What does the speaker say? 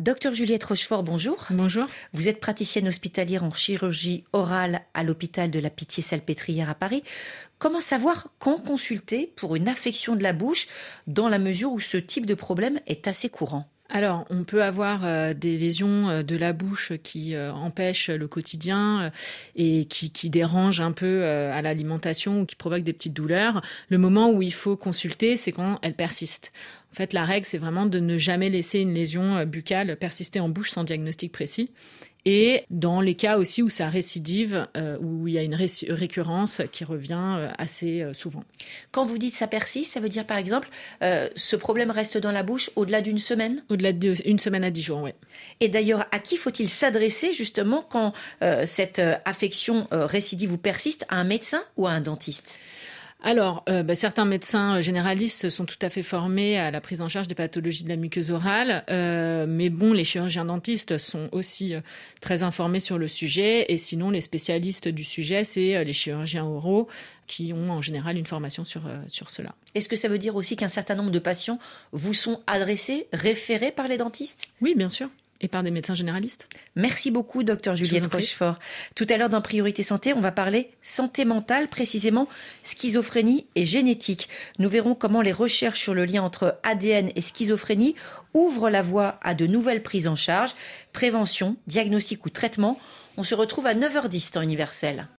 Docteur Juliette Rochefort, bonjour. Bonjour. Vous êtes praticienne hospitalière en chirurgie orale à l'hôpital de la Pitié-Salpêtrière à Paris. Comment savoir quand consulter pour une affection de la bouche dans la mesure où ce type de problème est assez courant? Alors, on peut avoir euh, des lésions euh, de la bouche qui euh, empêchent le quotidien et qui, qui, dérangent un peu à l'alimentation ou qui provoquent des petites douleurs. Le moment où il faut consulter, c'est quand elles persistent. En fait, la règle, c'est vraiment de ne jamais laisser une lésion buccale persister en bouche sans diagnostic précis et dans les cas aussi où ça récidive, euh, où il y a une récurrence qui revient euh, assez euh, souvent. Quand vous dites ça persiste, ça veut dire par exemple ce problème reste dans la bouche au-delà d'une semaine? Au-delà d'une semaine à dix jours, oui. Et d'ailleurs, à qui faut-il s'adresser justement quand cette affection récidive ou persiste? À un médecin ou à un dentiste? Alors, euh, bah, certains médecins euh, généralistes sont tout à fait formés à la prise en charge des pathologies de la muqueuse orale, euh, mais bon, les chirurgiens dentistes sont aussi très informés sur le sujet, et sinon, les spécialistes du sujet, c'est les chirurgiens oraux qui ont en général une formation sur, sur cela. Est-ce que ça veut dire aussi qu'un certain nombre de patients vous sont adressés, référés par les dentistes? Oui, bien sûr et par des médecins généralistes. Merci beaucoup, docteur Juliette Rochefort. Tout à l'heure, dans Priorité Santé, on va parler santé mentale, précisément schizophrénie et génétique. Nous verrons comment les recherches sur le lien entre ADN et schizophrénie ouvrent la voie à de nouvelles prises en charge, prévention, diagnostic ou traitement. On se retrouve à 9h10 temps universel.